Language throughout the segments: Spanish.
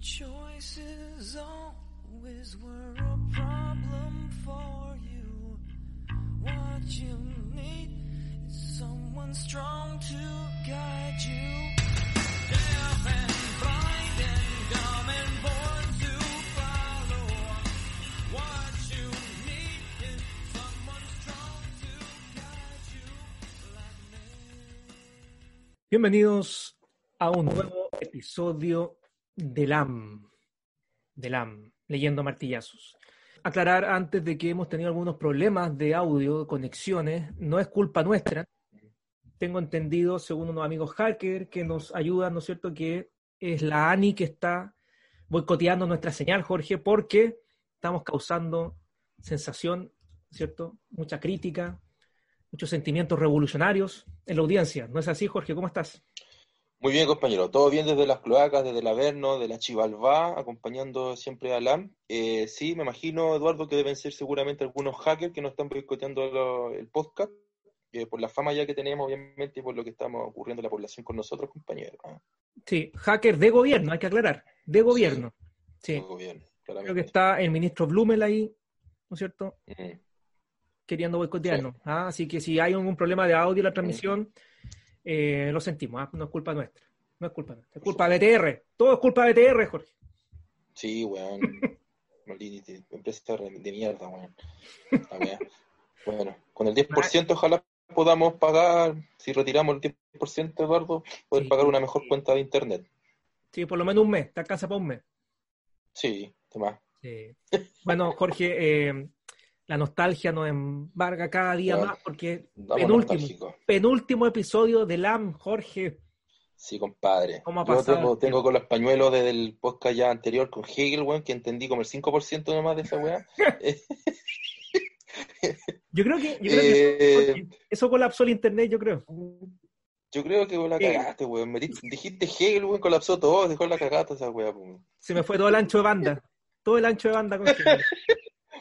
Choices always were a problem for you. What you need is someone strong to guide you. Deaf and blind and dumb and born to follow. What you need is someone strong to guide you. Bienvenidos a un nuevo episodio de LAM, de LAM, leyendo martillazos. Aclarar antes de que hemos tenido algunos problemas de audio, conexiones, no es culpa nuestra. Tengo entendido, según unos amigos hackers que nos ayudan, ¿no es cierto?, que es la ANI que está boicoteando nuestra señal, Jorge, porque estamos causando sensación, ¿cierto? Mucha crítica, muchos sentimientos revolucionarios en la audiencia. ¿No es así, Jorge? ¿Cómo estás? Muy bien, compañero. Todo bien desde las cloacas, desde el Averno, de la Chivalvá, acompañando siempre a LAM. Eh, sí, me imagino, Eduardo, que deben ser seguramente algunos hackers que nos están boicoteando lo- el podcast, eh, por la fama ya que tenemos, obviamente, y por lo que estamos ocurriendo en la población con nosotros, compañeros. Ah, Sí, hacker de gobierno, hay que aclarar, de gobierno. Sí, todo bien, creo que está el ministro Blumel ahí, ¿no es cierto?, Mm, queriendo boicotearnos. ¿ah? Así que si hay algún problema de audio en la transmisión, eh, lo sentimos, ¿ah? no es culpa nuestra. No es culpa nuestra, es culpa de BTR. Todo es culpa de BTR, Jorge. Sí, weón. Maldita empresa de mierda, weón. Bueno, con el 10% ojalá podamos pagar, si retiramos el 10%, Eduardo, poder Sí. pagar una mejor cuenta de internet. Sí, por lo menos un mes, te alcanza para un mes. Sí, más. Sí. Bueno, Jorge, eh, la nostalgia nos embarga cada día más porque penúltimo, episodio de LAM, Jorge. Sí, compadre. ¿Cómo ha Yo pasado tengo, con los pañuelos desde el podcast ya anterior con Hegel, weón, que entendí como el 5% nomás de esa weá. Yo creo que, yo creo que Eh, eso colapsó el internet, yo creo. yo creo que vos la cagaste, weón. Dijiste Hegel, weón, colapsó todo, dejó la cagata esa weá, weón. Se me fue todo el ancho de banda. Todo el ancho de banda con Hegel.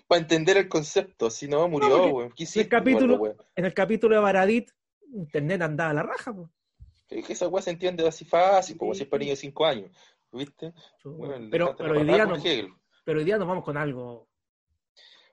Para entender el concepto, si no, murió, porque weón. ¿Qué el capítulo-? En el capítulo de Baradit, internet andaba a la raja. Es que esa weá se entiende así fácil, como Sí. si es para niños de 5 años. ¿Viste? Pero, pero, hoy día no, pero hoy día nos vamos con algo.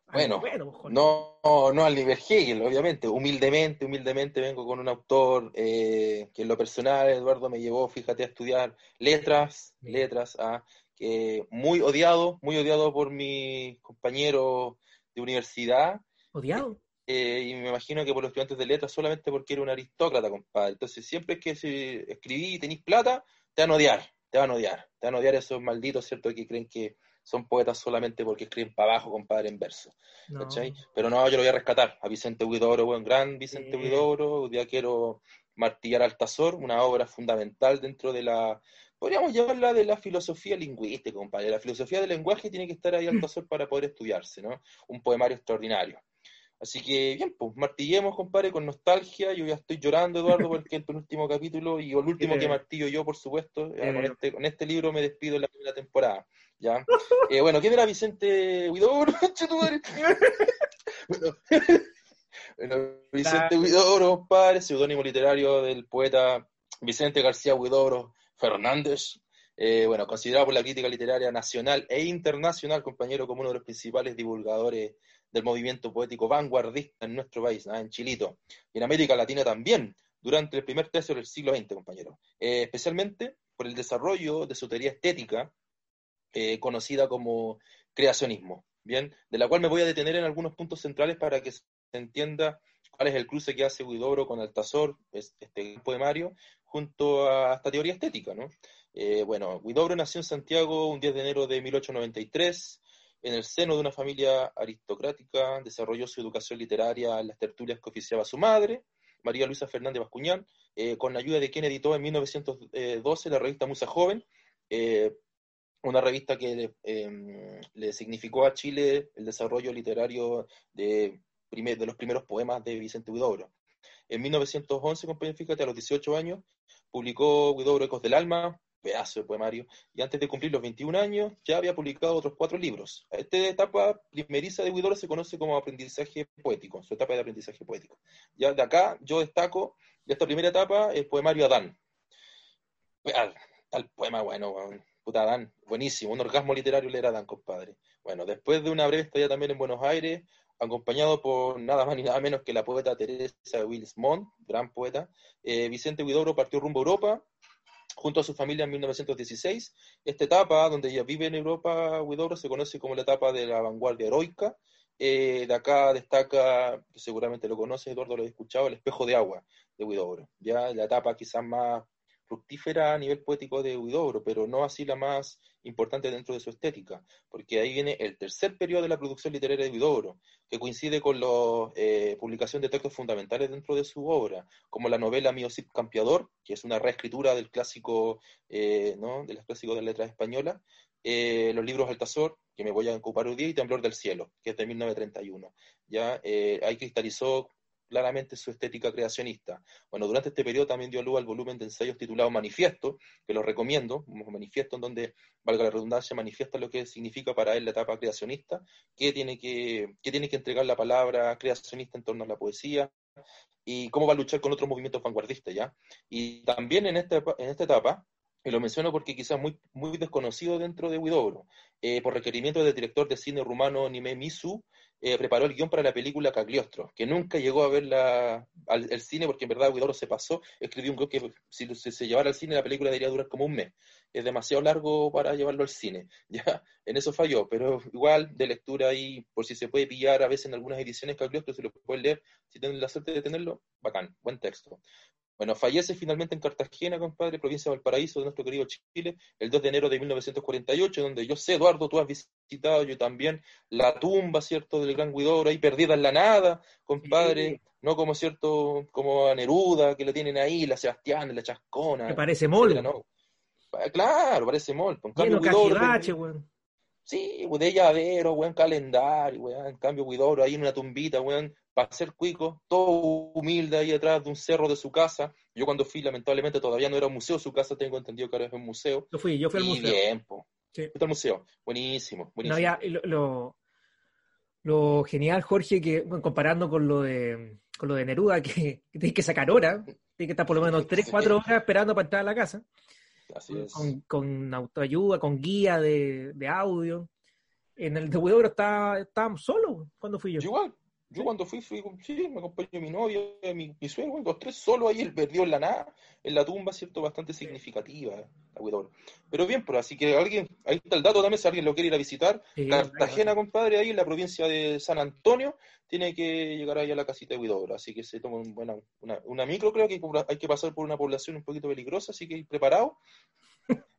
algo Bueno, Jorge. No, no al nivel Hegel, obviamente. Humildemente, humildemente vengo con un autor eh, que en lo personal, Eduardo, me llevó, fíjate, a estudiar letras, letras, ah, que muy odiado, muy odiado por mis compañeros de universidad, Odiado. eh, y me imagino que por los estudiantes de letras solamente porque era un aristócrata, compadre. Entonces, siempre que si escribí y tenéis plata, te van a odiar, te van a odiar, te van a odiar esos malditos, ¿cierto? Que creen que son poetas solamente porque escriben para abajo, compadre, en verso. Pero no, yo lo voy a rescatar a Vicente Huidobro, buen gran Vicente Sí. Huidobro. Hoy día quiero martillar Altazor, una obra fundamental dentro de la, podríamos llamarla de la filosofía lingüística, compadre. La filosofía del lenguaje tiene que estar ahí Altazor para poder estudiarse, ¿no? Un poemario extraordinario. Así que, bien, pues martillemos, compadre, con nostalgia. Yo ya estoy llorando, Eduardo, porque es el penúltimo capítulo y el último que martillo yo, por supuesto. Sí. con, este, con este libro me despido en la primera temporada. ¿ya? Eh, bueno, ¿quién era Vicente Huidobro? Bueno, bueno, Vicente. Huidobro, compadre, seudónimo literario del poeta Vicente García Huidobro Fernández. Eh, bueno, considerado por la crítica literaria nacional e internacional, compañero, como uno de los principales divulgadores del movimiento poético vanguardista en nuestro país, ¿ah? en Chilito, y en América Latina también, durante el primer tercio del siglo XX, compañero. Eh, especialmente por el desarrollo de su teoría estética, eh, conocida como creacionismo, ¿bien? De la cual me voy a detener en algunos puntos centrales para que se entienda cuál es el cruce que hace Huidobro con Altazor, es- este poemario, junto a esta teoría estética, ¿no? Eh, bueno, Huidobro nació en Santiago un 10 de enero de 1893, en el seno de una familia aristocrática, desarrolló su educación literaria en las tertulias que oficiaba su madre, María Luisa Fernández Bascuñán, eh, con la ayuda de quien editó en 1912 la revista Musa Joven, eh, una revista que le, le significó a Chile el desarrollo literario de, primer- de los primeros poemas de Vicente Huidobro. En 1911, compañero, fíjate, a los 18 años, publicó Huidobro Ecos del Alma, pedazo de poemario, y antes de cumplir los 21 años ya había publicado otros cuatro libros. Esta etapa primeriza de Huidobro se conoce como aprendizaje poético, su etapa de aprendizaje poético. Ya de acá yo destaco de esta primera etapa el poemario Adán. Al, tal poema, bueno. Puta, Adán, buenísimo, un orgasmo literario leer a Adán, compadre. Bueno, después de una breve estadía también en Buenos Aires, acompañado por nada más ni nada menos que la poeta Teresa Wills Montt, gran poeta, eh, Vicente Huidobro partió rumbo a Europa junto a su familia en 1916. Esta etapa, donde ella vive en Europa, Huidobro, se conoce como la etapa de la vanguardia heroica. Eh, de acá destaca, seguramente lo conoce, Eduardo lo ha escuchado, el espejo de agua de Huidobro. Ya la etapa quizás más fructífera a nivel poético de Huidobro, pero no así la más importante dentro de su estética, porque ahí viene el tercer periodo de la producción literaria de Huidobro, que coincide con la eh, publicación de textos fundamentales dentro de su obra, como la novela Mío Cid Campeador, que es una reescritura del clásico, eh, ¿no? de los clásicos de letras españolas, eh, los libros Altazor, que me voy a ocupar hoy día, y Temblor del Cielo, que es de 1931. ¿ya? Ahí cristalizó claramente su estética creacionista. Bueno, durante este periodo también dio luz al volumen de ensayos titulado Manifiesto, que lo recomiendo, un manifiesto en donde, valga la redundancia, manifiesta lo que significa para él la etapa creacionista, que tiene que, que tiene que entregar la palabra creacionista en torno a la poesía, y cómo va a luchar con otros movimientos vanguardistas, ¿ya? Y también en esta, en esta etapa, y lo menciono porque quizás muy, muy desconocido dentro de Huidobro, eh, por requerimiento del director de cine rumano Nime Misu, eh, preparó el guion para la película Cagliostro, que nunca llegó a ver la, al, el cine porque en verdad Huidobro se pasó, escribió un guion que si, se llevara al cine la película debería durar como un mes. Es demasiado largo para llevarlo al cine. Ya, en eso falló, pero igual de lectura ahí, por si se puede pillar a veces en algunas ediciones Cagliostro, se lo puede leer, si tienen la suerte de tenerlo, bacán, buen texto. Bueno, fallece finalmente en Cartagena, compadre, provincia de Valparaíso, de nuestro querido Chile, el 2 de enero de 1948, donde yo sé, Eduardo, tú has visitado, yo también, la tumba, ¿cierto?, del gran Guidobro, ahí perdida en la nada, compadre, sí. no como, ¿cierto?, como a Neruda, que le tienen ahí, la Sebastián, la Chascona. Me parece mol. ¿no? Claro, parece mol. En cambio, Guidobro, weón. Sí, de llavero, weón, calendario, weón. En cambio, Guidobro ahí en una tumbita, weón, para ser cuico, todo humilde ahí atrás de un cerro de su casa. Yo cuando fui, lamentablemente, todavía no era un museo, su casa tengo entendido que ahora es un museo. Yo fui, yo fui al museo. Bien, po. Sí. al museo. Buenísimo, buenísimo. No, ya, lo, lo, lo, genial, Jorge, que bueno, comparando con lo de con lo de Neruda, que, que tienes que sacar hora, tienes que estar por lo menos 3, 4 horas esperando para entrar a la casa. Así es. Con, con autoayuda, con guía de, de audio. En el de Huidobro estábamos está solo cuando fui yo igual, yo cuando fui, fui sí, me acompañó mi novia, mi, mi suegro, los tres solo ahí, él perdió en la nada, en la tumba, ¿cierto? Bastante significativa, la. Pero bien, pero así que alguien, ahí está el dato también, si alguien lo quiere ir a visitar, sí, Cartagena, claro. compadre, ahí en la provincia de San Antonio, tiene que llegar ahí a la casita de Huidobro, así que se toma un buena, una, una micro, creo que hay que pasar por una población un poquito peligrosa, así que ir preparado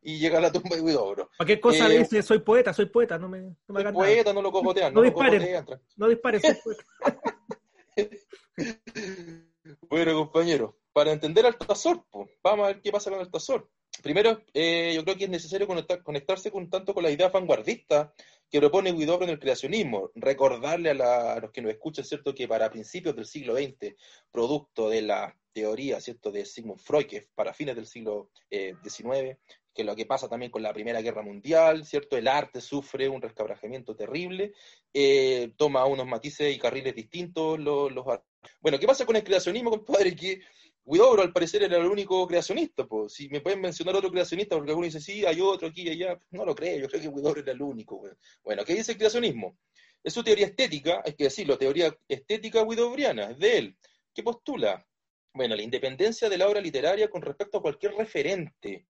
y llega a la tumba de Huidobro. Cualquier cosa eh, le dice, soy poeta, soy poeta, no me, no me soy poeta, no lo cojotean. No, no disparen, no disparen, soy poeta. bueno, compañero, para entender Altazor, pues, vamos a ver qué pasa con Altazor. Primero, eh, yo creo que es necesario conectar, conectarse con tanto con la idea vanguardista que propone Guidobro en el creacionismo. Recordarle a, los que nos escuchan, ¿cierto?, que para principios del siglo XX, producto de la teoría, ¿cierto?, de Sigmund Freud, que para fines del siglo eh, XIX, que lo que pasa también con la Primera Guerra Mundial, ¿cierto? El arte sufre un rescabrajamiento terrible, eh, toma unos matices y carriles distintos. Los... Bueno, ¿qué pasa con el creacionismo, compadre? Que Huidobro al parecer era el único creacionista, pues. Si me pueden mencionar otro creacionista, porque alguno dice, sí, hay otro aquí y allá, no lo creo, yo creo que Huidobro era el único. Bueno, ¿qué dice el creacionismo? Es su teoría estética, hay que decirlo, teoría estética huidobriana, es de él. ¿Qué postula? Bueno, la independencia de la obra literaria con respecto a cualquier referente.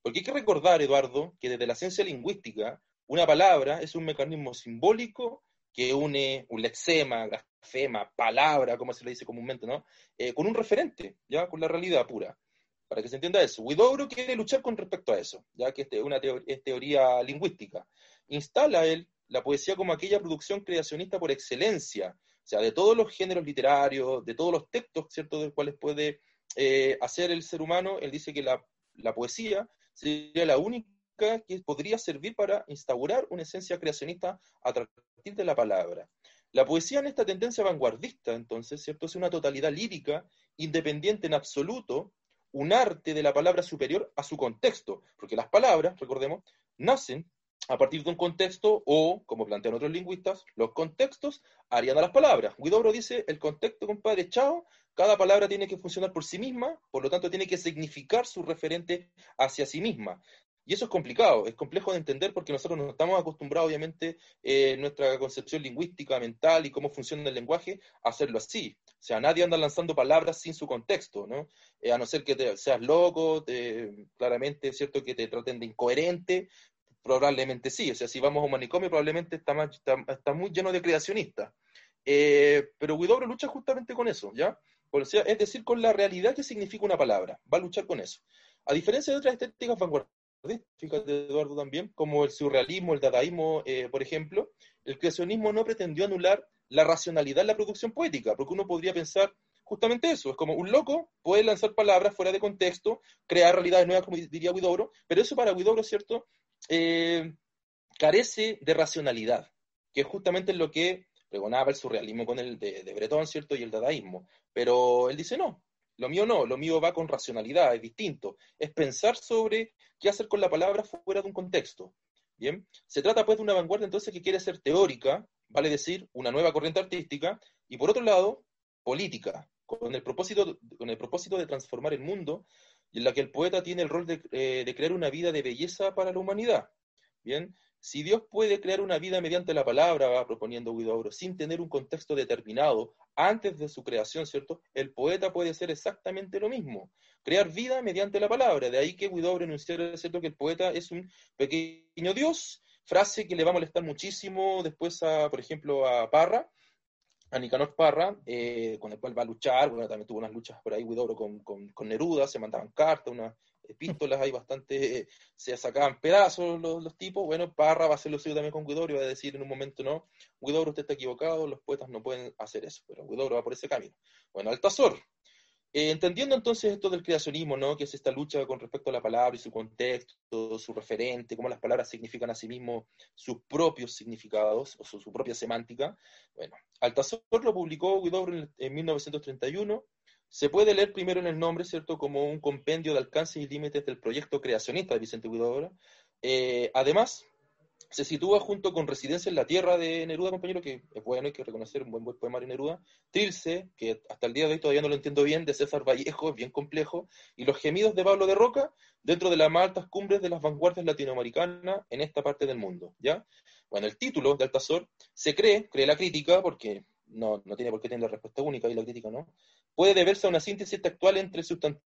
Porque hay que recordar, Eduardo, que desde la ciencia lingüística, una palabra es un mecanismo simbólico que une un lexema, grafema, palabra, como se le dice comúnmente, ¿no? Eh, con un referente, ya con la realidad pura. Para que se entienda eso. Huidobro quiere luchar con respecto a eso, ya que es una es teoría lingüística. Instala él la poesía como aquella producción creacionista por excelencia, o sea, de todos los géneros literarios, de todos los textos, ¿cierto?, de los cuales puede eh, hacer el ser humano, él dice que la poesía sería la única que podría servir para instaurar una esencia creacionista a partir de la palabra. La poesía en esta tendencia vanguardista, entonces, ¿cierto? Es una totalidad lírica, independiente en absoluto, un arte de la palabra superior a su contexto, porque las palabras, recordemos, nacen a partir de un contexto o, como plantean otros lingüistas, los contextos harían a las palabras. Guidobro dice, el contexto, compadre, chao, cada palabra tiene que funcionar por sí misma, por lo tanto tiene que significar su referente hacia sí misma. Y eso es complicado, es complejo de entender porque nosotros no estamos acostumbrados, obviamente, eh, nuestra concepción lingüística, mental y cómo funciona el lenguaje, a hacerlo así. O sea, nadie anda lanzando palabras sin su contexto, ¿no? Eh, a no ser que seas loco, claramente cierto que te traten de incoherente, probablemente sí. O sea, si vamos a un manicomio, probablemente está, muy lleno de creacionistas. Eh, pero Guidobro lucha justamente con eso, ¿ya? Es decir, con la realidad que significa una palabra. Va a luchar con eso. A diferencia de otras estéticas vanguardistas, fíjate Eduardo también, como el surrealismo, el dadaísmo, eh, por ejemplo, el creacionismo no pretendió anular la racionalidad en la producción poética, porque uno podría pensar justamente eso, es como un loco puede lanzar palabras fuera de contexto, crear realidades nuevas, como diría Guidobro, pero eso para Guidobro, ¿cierto? Eh, carece de racionalidad, que es justamente lo que pregonaba el surrealismo con el de, de Breton, ¿cierto? Y el dadaísmo. Pero él dice, no, lo mío no, lo mío va con racionalidad, es distinto. Es pensar sobre qué hacer con la palabra fuera de un contexto. Bien, se trata pues de una vanguardia entonces que quiere ser teórica, vale decir, una nueva corriente artística, y por otro lado, política, con el propósito, con el propósito de transformar el mundo, y en la que el poeta tiene el rol de, eh, de crear una vida de belleza para la humanidad. Bien, si Dios puede crear una vida mediante la palabra, va proponiendo Guido sin tener un contexto determinado antes de su creación, ¿cierto? El poeta puede ser exactamente lo mismo, crear vida mediante la palabra. De ahí que Guido enunciara, ¿cierto?, que el poeta es un pequeño Dios, frase que le va a molestar muchísimo después, a, por ejemplo, a Parra, a Nicanor Parra, eh, con el cual va a luchar, bueno, también tuvo unas luchas por ahí Guidobro con, con, con Neruda, se mandaban cartas, una, epístolas, hay bastante, se sacaban pedazos los, tipos, bueno, Parra va a hacer lo suyo también con Guidobro y va a decir en un momento, no, Guidobro usted está equivocado, los poetas no pueden hacer eso, pero Guidobro va por ese camino. Bueno, Altazor, eh, entendiendo entonces esto del creacionismo, ¿no? que es esta lucha con respecto a la palabra y su contexto, su referente, cómo las palabras significan a sí mismos sus propios significados o su, propia semántica, bueno, Altazor lo publicó Guidobro en, en 1931 se puede leer primero en el nombre, ¿cierto?, como un compendio de alcances y límites del proyecto creacionista de Vicente Huidobro. Eh, además, se sitúa junto con Residencia en la Tierra de Neruda, compañero, que es bueno, hay que reconocer un buen, buen de Neruda. Trilce, que hasta el día de hoy todavía no lo entiendo bien, de César Vallejo, es bien complejo. Y Los Gemidos de Pablo de Roca, dentro de las más altas cumbres de las vanguardias latinoamericanas en esta parte del mundo, ¿ya? Bueno, el título de Altazor se cree, cree la crítica, porque no, no tiene por qué tener la respuesta única y la crítica no, puede deberse a una síntesis textual entre el sustantivo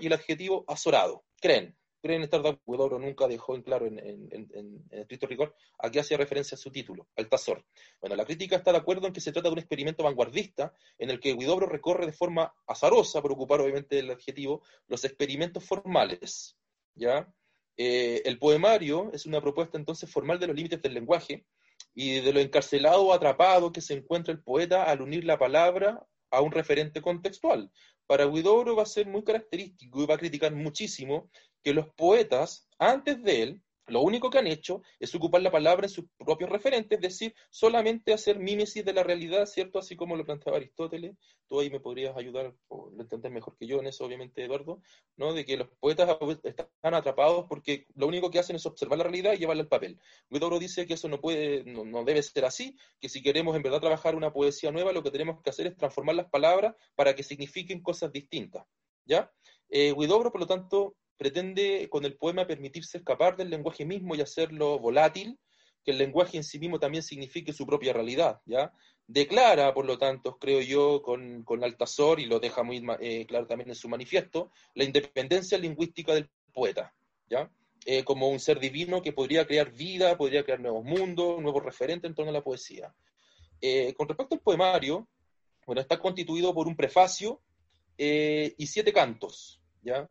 y el adjetivo azorado. Creen, creen estar de acuerdo, nunca dejó en claro en, en, estricto rigor a qué hacía referencia su título, Altazor. Bueno, la crítica está de acuerdo en que se trata de un experimento vanguardista en el que Guidobro recorre de forma azarosa, por ocupar obviamente el adjetivo, los experimentos formales. ¿ya? Eh, el poemario es una propuesta entonces formal de los límites del lenguaje, y de lo encarcelado o atrapado que se encuentra el poeta al unir la palabra a un referente contextual. Para Guidobro va a ser muy característico y va a criticar muchísimo que los poetas, antes de él, lo único que han hecho es ocupar la palabra en sus propios referentes, es decir, solamente hacer mímesis de la realidad, ¿cierto? Así como lo planteaba Aristóteles. Tú ahí me podrías ayudar, o lo entender mejor que yo en eso, obviamente, Eduardo, ¿no? De que los poetas están atrapados porque lo único que hacen es observar la realidad y llevarla al papel. Guidobro dice que eso no puede, no, no debe ser así, que si queremos en verdad trabajar una poesía nueva, lo que tenemos que hacer es transformar las palabras para que signifiquen cosas distintas, ¿ya? Eh, por lo tanto, pretende con el poema permitirse escapar del lenguaje mismo y hacerlo volátil, que el lenguaje en sí mismo también signifique su propia realidad, ¿ya? Declara, por lo tanto, creo yo, con, con Altazor, y lo deja muy eh, claro también en su manifiesto, la independencia lingüística del poeta, ¿ya? Eh, como un ser divino que podría crear vida, podría crear nuevos mundos, nuevos referentes en torno a la poesía. Eh, con respecto al poemario, bueno, está constituido por un prefacio y siete cantos, ¿ya?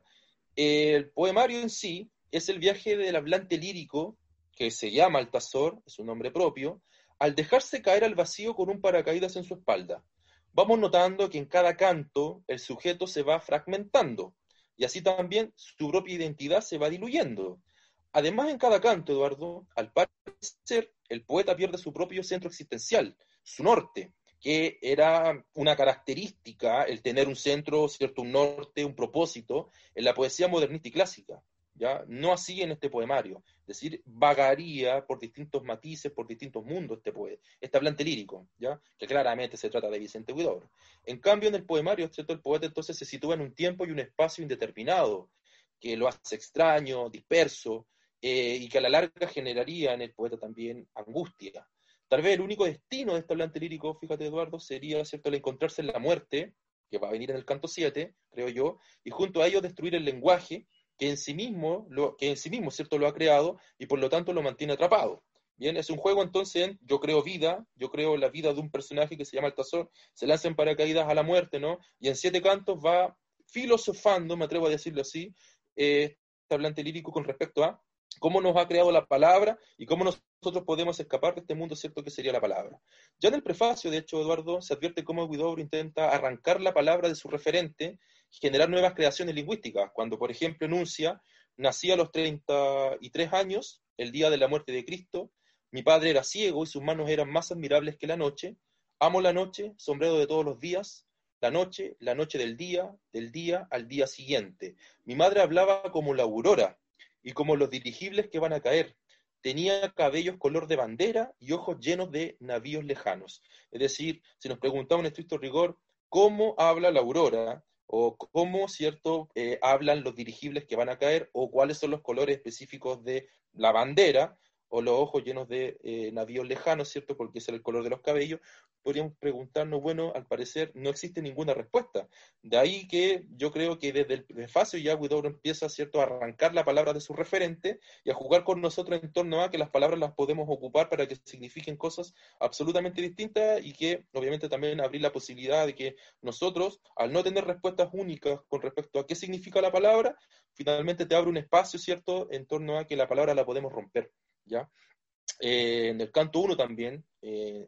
El poemario en sí es el viaje del hablante lírico, que se llama Altazor, es un nombre propio, al dejarse caer al vacío con un paracaídas en su espalda. Vamos notando que en cada canto el sujeto se va fragmentando y así también su propia identidad se va diluyendo. Además, en cada canto, Eduardo, al parecer, el poeta pierde su propio centro existencial, su norte, que era una característica el tener un centro, cierto, un norte, un propósito en la poesía modernista y clásica. ¿ya? No así en este poemario. Es decir, vagaría por distintos matices, por distintos mundos este, poeta, este hablante lírico, ¿ya? que claramente se trata de Vicente Huidobro. En cambio, en el poemario, ¿cierto? el poeta entonces se sitúa en un tiempo y un espacio indeterminado, que lo hace extraño, disperso, eh, y que a la larga generaría en el poeta también angustia. Tal vez el único destino de este hablante lírico, fíjate Eduardo, sería ¿cierto? el encontrarse en la muerte, que va a venir en el canto 7, creo yo, y junto a ello destruir el lenguaje que en sí mismo, lo, que en sí mismo ¿cierto? lo ha creado y por lo tanto lo mantiene atrapado. Bien, es un juego entonces, yo creo vida, yo creo la vida de un personaje que se llama Altazor, se lanza en paracaídas a la muerte, ¿no? Y en siete cantos va filosofando, me atrevo a decirlo así, eh, este hablante lírico con respecto a cómo nos ha creado la palabra y cómo nosotros podemos escapar de este mundo, ¿cierto? Que sería la palabra. Ya en el prefacio, de hecho, Eduardo, se advierte cómo Guidobro intenta arrancar la palabra de su referente y generar nuevas creaciones lingüísticas, cuando, por ejemplo, enuncia, nací a los 33 años, el día de la muerte de Cristo, mi padre era ciego y sus manos eran más admirables que la noche, amo la noche, sombrero de todos los días, la noche, la noche del día, del día al día siguiente. Mi madre hablaba como la aurora, y como los dirigibles que van a caer. Tenía cabellos color de bandera y ojos llenos de navíos lejanos. Es decir, si nos preguntamos en estricto rigor cómo habla la aurora o cómo, ¿cierto?, eh, hablan los dirigibles que van a caer o cuáles son los colores específicos de la bandera, o los ojos llenos de eh, navíos lejanos, ¿cierto? Porque ese era el color de los cabellos, podríamos preguntarnos, bueno, al parecer no existe ninguna respuesta. De ahí que yo creo que desde el prefacio ya Guidobro empieza, ¿cierto?, a arrancar la palabra de su referente y a jugar con nosotros en torno a que las palabras las podemos ocupar para que signifiquen cosas absolutamente distintas y que obviamente también abrir la posibilidad de que nosotros, al no tener respuestas únicas con respecto a qué significa la palabra, finalmente te abre un espacio, ¿cierto?, en torno a que la palabra la podemos romper. ¿Ya? Eh, en el canto 1 también, eh,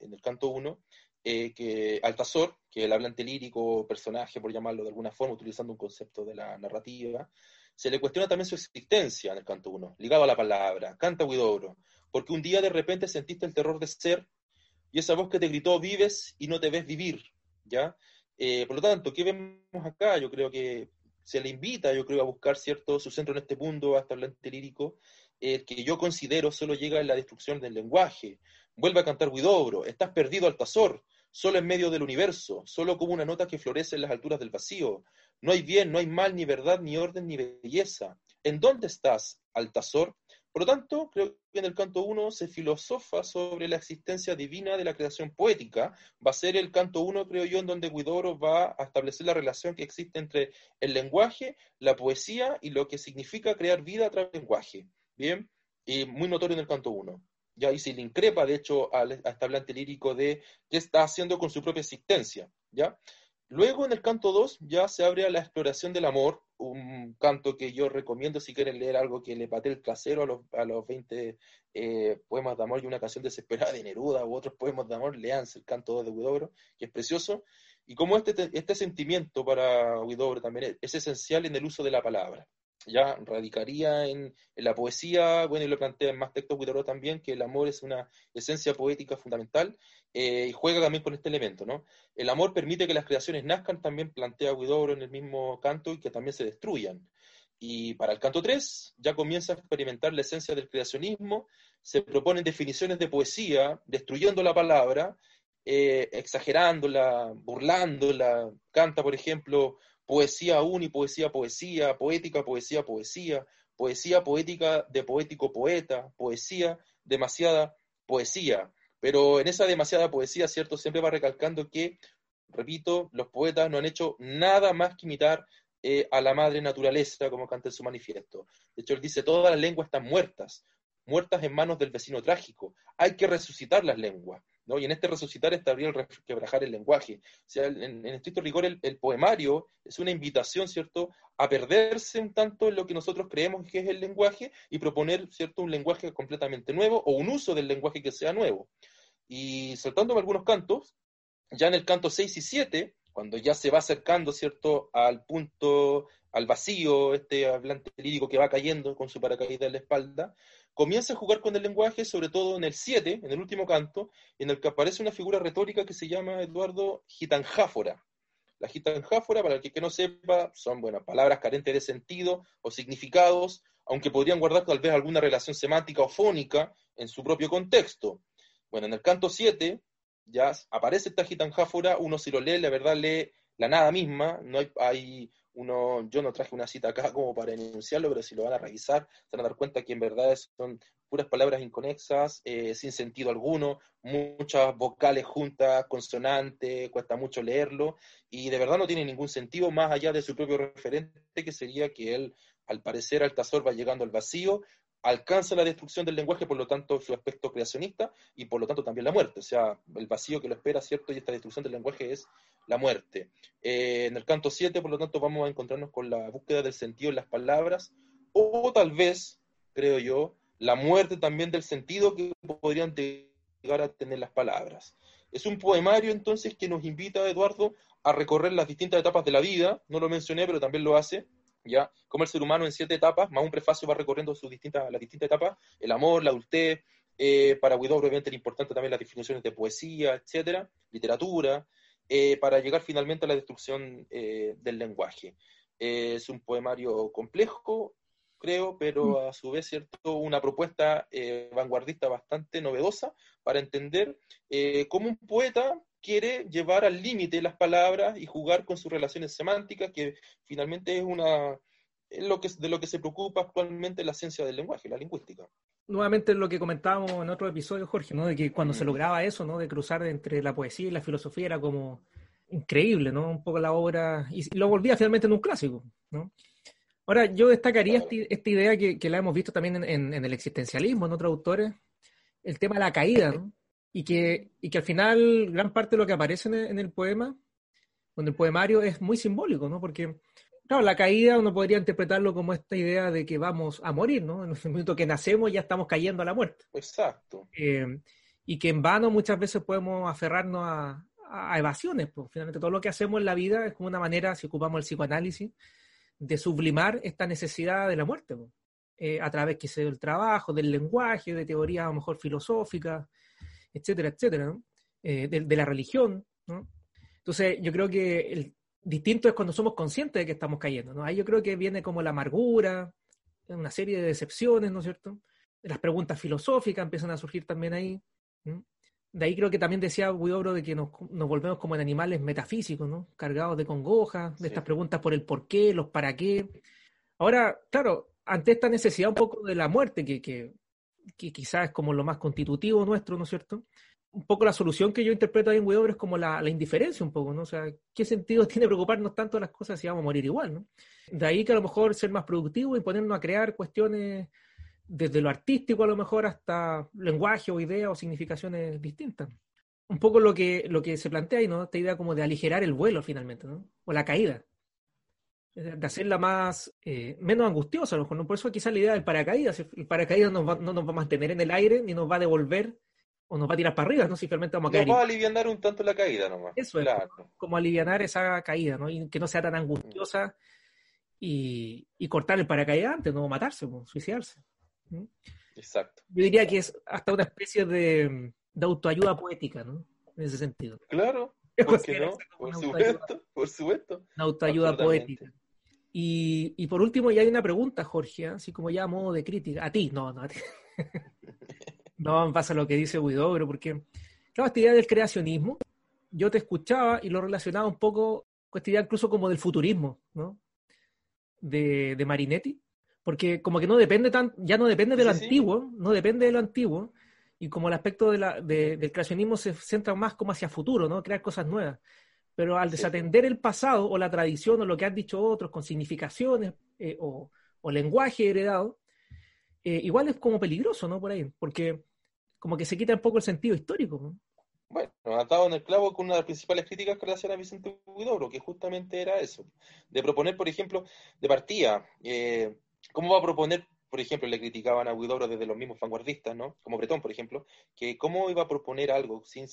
en, el canto 1, eh, que Altazor, que el hablante lírico, personaje, por llamarlo de alguna forma, utilizando un concepto de la narrativa, se le cuestiona también su existencia en el canto 1, ligado a la palabra, canta Huidobro, porque un día de repente sentiste el terror de ser y esa voz que te gritó vives y no te ves vivir, ¿ya? por lo tanto, ¿qué vemos acá? Yo creo que se le invita, yo creo, a buscar cierto su centro en este mundo, hasta hablante lírico, el que yo considero solo llega en la destrucción del lenguaje. Vuelve a cantar Guidobro, estás perdido Altazor, solo en medio del universo, solo como una nota que florece en las alturas del vacío. No hay bien, no hay mal, ni verdad, ni orden, ni belleza. ¿En dónde estás, Altazor? Por lo tanto, creo que en el canto 1 se filosofa sobre la existencia divina de la creación poética. Va a ser el canto 1, creo yo, en donde Guidobro va a establecer la relación que existe entre el lenguaje, la poesía y lo que significa crear vida a través del lenguaje. Y muy notorio en el canto 1. Ya, y se le increpa, de hecho, a, este hablante lírico de qué está haciendo con su propia existencia. ¿ya? Luego, en el canto 2, ya se abre a la exploración del amor, un canto que yo recomiendo si quieren leer algo que le pate el casero a los, a los 20 eh, poemas de amor y una canción desesperada de Neruda u otros poemas de amor, leanse el canto 2 de Huidobro, que es precioso. Y como este, este sentimiento para Huidobro también es esencial en el uso de la palabra ya radicaría en, la poesía, bueno, y lo plantea en más textos Guidobro también, que el amor es una esencia poética fundamental, eh, y juega también con este elemento, ¿no? El amor permite que las creaciones nazcan, también plantea Guidobro en el mismo canto, y que también se destruyan. Y para el canto 3 ya comienza a experimentar la esencia del creacionismo, se proponen definiciones de poesía, destruyendo la palabra, eh, exagerándola, burlándola, canta, por ejemplo, poesía y poesía, poesía, poética, poesía, poesía, poesía poética de poético poeta, poesía, demasiada poesía. Pero en esa demasiada poesía, ¿cierto? Siempre va recalcando que, repito, los poetas no han hecho nada más que imitar eh, a la madre naturaleza, como canta en su manifiesto. De hecho, él dice, todas las lenguas están muertas, muertas en manos del vecino trágico. Hay que resucitar las lenguas. ¿No? Y en este resucitar estaría el quebrajar el lenguaje. Sea, en, en estricto rigor, el, poemario es una invitación, ¿cierto?, a perderse un tanto en lo que nosotros creemos que es el lenguaje y proponer, ¿cierto?, un lenguaje completamente nuevo o un uso del lenguaje que sea nuevo. Y saltándome algunos cantos, ya en el canto 6 y 7, cuando ya se va acercando, ¿cierto?, al punto, al vacío, este hablante lírico que va cayendo con su paracaídas en la espalda, comienza a jugar con el lenguaje, sobre todo en el 7, en el último canto, en el que aparece una figura retórica que se llama Eduardo gitanjáfora. La gitanjáfora, para el que, no sepa, son bueno, palabras carentes de sentido o significados, aunque podrían guardar tal vez alguna relación semántica o fónica en su propio contexto. Bueno, en el canto 7 ya aparece esta gitanjáfora, uno si lo lee, la verdad lee la nada misma, no hay, hay uno, yo no traje una cita acá como para enunciarlo, pero si lo van a revisar, se van a dar cuenta que en verdad son puras palabras inconexas, eh, sin sentido alguno, muchas vocales juntas, consonantes, cuesta mucho leerlo, y de verdad no tiene ningún sentido más allá de su propio referente, que sería que él, al parecer, Altazor va llegando al vacío, alcanza la destrucción del lenguaje, por lo tanto, su aspecto creacionista, y por lo tanto también la muerte, o sea, el vacío que lo espera, ¿cierto? Y esta destrucción del lenguaje es la muerte. Eh, en el canto 7, por lo tanto, vamos a encontrarnos con la búsqueda del sentido en las palabras, o tal vez, creo yo, la muerte también del sentido que podrían llegar a tener las palabras. Es un poemario entonces que nos invita, Eduardo, a recorrer las distintas etapas de la vida, no lo mencioné, pero también lo hace, ¿ya? Como el ser humano en siete etapas, más un prefacio va recorriendo sus distintas, las distintas etapas, el amor, la adultez, eh, para Guido obviamente era importante también las definiciones de poesía, etcétera, literatura, eh, para llegar finalmente a la destrucción eh, del lenguaje. es un poemario complejo, creo, pero mm. a su vez, ¿cierto? Una propuesta vanguardista bastante novedosa para entender cómo un poeta quiere llevar al límite las palabras y jugar con sus relaciones semánticas, que finalmente es una es lo que de lo que se preocupa actualmente la ciencia del lenguaje, la lingüística. Nuevamente lo que comentábamos en otro episodio, Jorge, ¿no? De que cuando se mm. lograba eso, ¿no? De cruzar entre la poesía y la filosofía era como increíble, ¿no? Un poco la obra, y lo volvía finalmente en un clásico, ¿no? Ahora, yo destacaría esta, idea que, la hemos visto también en, el existencialismo, en otros autores, el tema de la caída, ¿no? Y, que, y que al final gran parte de lo que aparece en el, poema, en el poemario, es muy simbólico, ¿no? Porque, claro, la caída uno podría interpretarlo como esta idea de que vamos a morir, ¿no? En el momento que nacemos ya estamos cayendo a la muerte. Exacto. Eh, y que en vano muchas veces podemos aferrarnos a, a evasiones, pues finalmente todo lo que hacemos en la vida es como una manera, si ocupamos el psicoanálisis, de sublimar esta necesidad de la muerte, eh, a través que del trabajo, del lenguaje, de teorías a lo mejor filosóficas, etcétera, etcétera, eh, de, la religión. Entonces, yo creo que el distinto es cuando somos conscientes de que estamos cayendo. ¿no? Ahí yo creo que viene como la amargura, una serie de decepciones, ¿no es cierto? Las preguntas filosóficas empiezan a surgir también ahí. De ahí creo que también decía Huidobro de que nos, volvemos como en animales metafísicos, ¿no? Cargados de congoja, de estas preguntas por el por qué, los para qué. Ahora, claro, ante esta necesidad un poco de la muerte, que, que, quizás es como lo más constitutivo nuestro, ¿no es cierto? Un poco la solución que yo interpreto ahí en Huidobro es como la, la, indiferencia un poco, ¿no? O sea, ¿qué sentido tiene preocuparnos tanto de las cosas si vamos a morir igual, ¿no? De ahí que a lo mejor ser más productivo y ponernos a crear cuestiones desde lo artístico a lo mejor hasta lenguaje o ideas o significaciones distintas. Un poco lo que, lo que se plantea ahí, ¿no? Esta idea como de aligerar el vuelo finalmente, ¿no? O la caída. De hacerla más, eh, menos angustiosa, ¿no? Por eso quizás la idea del paracaídas. El paracaídas no, no nos va a mantener en el aire ni nos va a devolver o nos va a tirar para arriba, ¿no? Simplemente vamos a caer. Nos va a aliviar un tanto la caída nomás. Eso es, como, aliviar esa caída, ¿no? Y que no sea tan angustiosa y, y cortar el paracaídas antes, no matarse, suicidarse. Exacto. Yo diría que es hasta una especie de, autoayuda poética, ¿no? En ese sentido. Claro. ¿Por qué no? Por supuesto, por supuesto. Una autoayuda poética. Y, y, por último, ya hay una pregunta, Jorge, así como ya a modo de crítica. A ti, no, no, a ti. no pasa lo que dice Guidobro, porque, claro, esta idea del creacionismo, yo te escuchaba y lo relacionaba un poco con esta idea incluso como del futurismo, ¿no? De, de Marinetti, porque como que no depende tan, ya no depende de lo antiguo, no depende de lo antiguo, y como el aspecto de la, del creacionismo se centra más como hacia futuro, ¿no? Crear cosas nuevas. Pero al desatender el pasado o la tradición o lo que han dicho otros con significaciones eh, o, lenguaje heredado, eh, igual es como peligroso, ¿no? Por ahí, porque como que se quita un poco el sentido histórico. ¿no? Bueno, ha dado en el clavo con una de las principales críticas que le hacían a Vicente Huidobro, que justamente era eso, de proponer, por ejemplo, de partida, eh, ¿Cómo va a proponer, por ejemplo, le criticaban a Huidobro desde los mismos vanguardistas, ¿no? Como Bretón, por ejemplo, que cómo iba a proponer algo sin,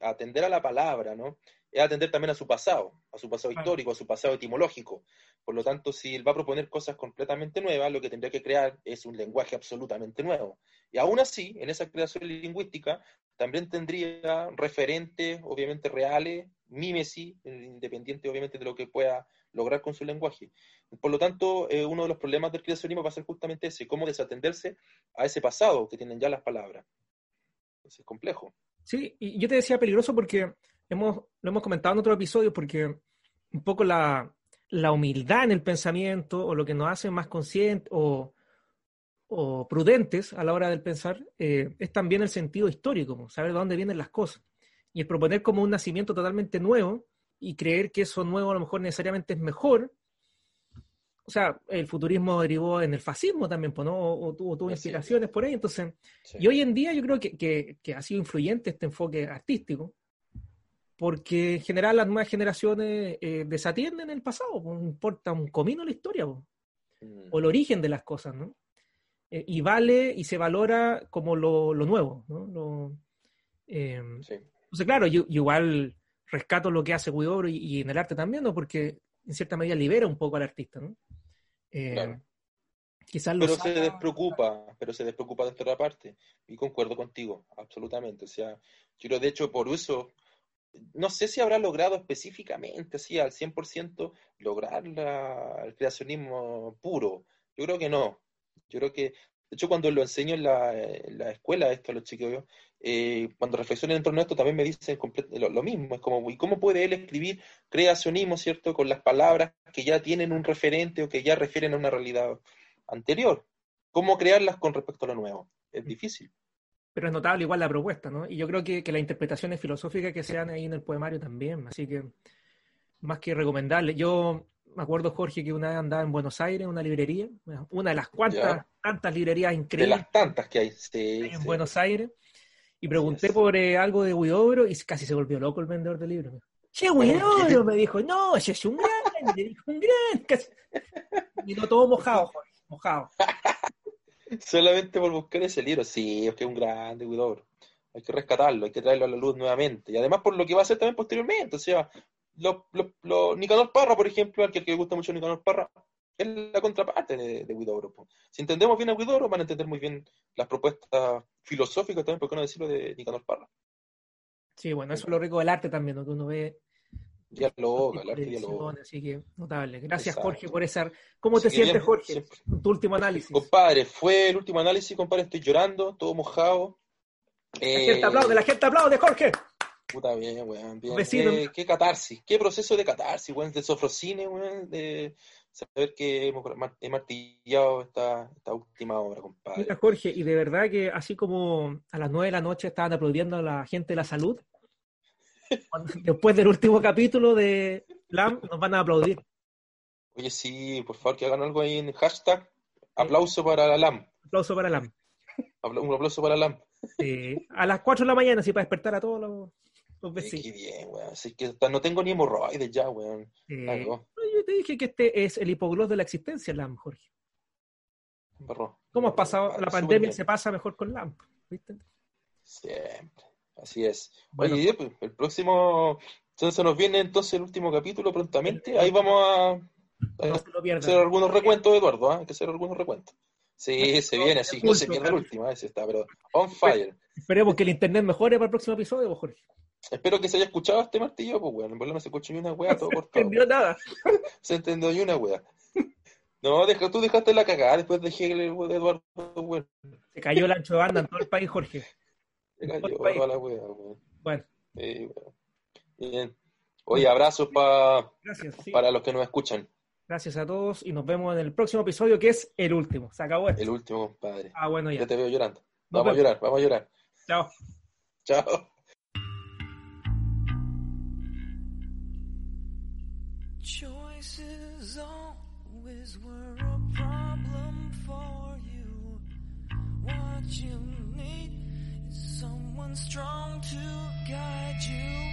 atender a la palabra, ¿no? Es atender también a su pasado, a su pasado histórico, a su pasado etimológico. Por lo tanto, si él va a proponer cosas completamente nuevas, lo que tendría que crear es un lenguaje absolutamente nuevo. Y aún así, en esa creación lingüística, también tendría referentes, obviamente reales, mímesis, independiente obviamente de lo que pueda lograr con su lenguaje. Por lo tanto, eh, uno de los problemas del creacionismo va a ser justamente ese, cómo desatenderse a ese pasado que tienen ya las palabras. Entonces, es complejo. Sí, y yo te decía peligroso porque hemos, lo hemos comentado en otro episodio, porque un poco la, la humildad en el pensamiento o lo que nos hace más conscientes o, o prudentes a la hora del pensar eh, es también el sentido histórico, saber de dónde vienen las cosas. Y el proponer como un nacimiento totalmente nuevo y creer que eso nuevo a lo mejor necesariamente es mejor. O sea, el futurismo derivó en el fascismo también, ¿no? o, tuvo, inspiraciones por ahí. Entonces, y hoy en día yo creo que, que, ha sido influyente este enfoque artístico, porque en general las nuevas generaciones eh, desatienden el pasado, no importa un comino la historia, mm. o el origen de las cosas, ¿no? Eh, y vale y se valora como lo, nuevo, ¿no? Em, entonces, claro, yo, igual rescato lo que hace Guidobro y, en el arte también, ¿no? Porque en cierta medida libera un poco al artista, ¿no? Em, quizás pero se despreocupa, pero se despreocupa de otra parte. Y concuerdo contigo, absolutamente. O sea, yo de hecho por eso, no sé si habrá logrado específicamente, así al 100%, lograr el creacionismo puro. Yo creo que no. Yo creo que, de hecho, cuando lo enseño en la, escuela, esto a los chicos, eh, cuando reflexionan en torno a esto, también me dicen lo, mismo. Es como, ¿y cómo puede él escribir creacionismo, cierto, con las palabras que ya tienen un referente o que ya refieren a una realidad anterior? ¿Cómo crearlas con respecto a lo nuevo? Es difícil. Pero es notable igual la propuesta, ¿no? Y yo creo que, que las interpretaciones filosóficas que se dan ahí en el poemario también, así que más que recomendable. Yo me acuerdo, Jorge, que una vez andaba en Buenos Aires, en una librería, una de las cuantas, tantas librerías increíbles. De las tantas que hay, sí, en Buenos Aires, y pregunté por eh, algo de Huidobro y casi se volvió loco el vendedor de libros. Che, Huidobro, me dijo, no, ese es un gran, me dijo, un gran. Casi... Y no todo mojado, Jorge, mojado. Solamente por buscar ese libro, sí, es que es un grande Huidobro. Hay que rescatarlo, hay que traerlo a la luz nuevamente. Y además por lo que va a hacer también posteriormente, o sea, lo, lo, Nicanor Parra, por ejemplo, al que, le gusta mucho Nicanor Parra, es la contraparte de, de Si entendemos bien a Guidobro, van a entender muy bien las propuestas filosóficas también, por qué no decirlo, de Nicanor Parra. Sí, bueno, eso es lo rico del arte también, ¿no? que uno ve Dialoga, el arte dialoga. Así que notable. Gracias, Jorge, por esa. ¿Cómo te sientes, Jorge? Tu último análisis. Compadre, fue el último análisis, compadre. Estoy llorando, todo mojado. La gente aplaude, la gente aplaude, Jorge. Puta bien, weón. Bien. Qué, qué, catarsis, qué proceso de catarsis, weón, de sofrocine, weón, de saber que he martillado esta, esta última obra, compadre. Mira, Jorge, y de verdad que así como a las nueve de la noche estaban aplaudiendo a la gente de la salud, después del último capítulo de LAM nos van a aplaudir. Oye, sí, por favor, que hagan algo ahí en hashtag. Aplauso para la LAM. Aplauso para LAM. Un aplauso para LAM. Sí, a las 4 de la mañana, sí, para despertar a todos los. Qué bien, weón. Así que no tengo ni hemorroides ya, weón. yo te dije que este es el hipoglós de la existencia, LAMP, Jorge. ¿Cómo has pasado? La pandemia se pasa mejor con LAMP, ¿viste? Siempre. Así es. Oye, pues, el próximo. Entonces nos viene entonces el último capítulo prontamente. Ahí vamos a, hacer algunos recuentos, Eduardo. ¿ah? Hay que hacer algunos recuentos. Sí, se viene, así que no se pierda el último, ese está, pero on fire. Esperemos que el internet mejore para el próximo episodio, Jorge. Espero que se haya escuchado este martillo, pues weón. En verdad no se escuchó ni una weá, todo cortado. No se entendió nada. se entendió ni una weá. No, deja, tú dejaste la cagada después de Eduardo, weón. Se cayó el ancho de banda en todo el país, Jorge. Se cayó toda la weá, weón. Bueno. Bien. Oye, abrazos para los que nos escuchan. Gracias a todos y nos vemos en el próximo episodio que es el último. Se acabó esto. El último, compadre. Ah, bueno, ya. Ya te veo llorando. Vamos a llorar, vamos a llorar. Chao. Chao. Choices always were a problem for you. What you need is someone strong to guide you.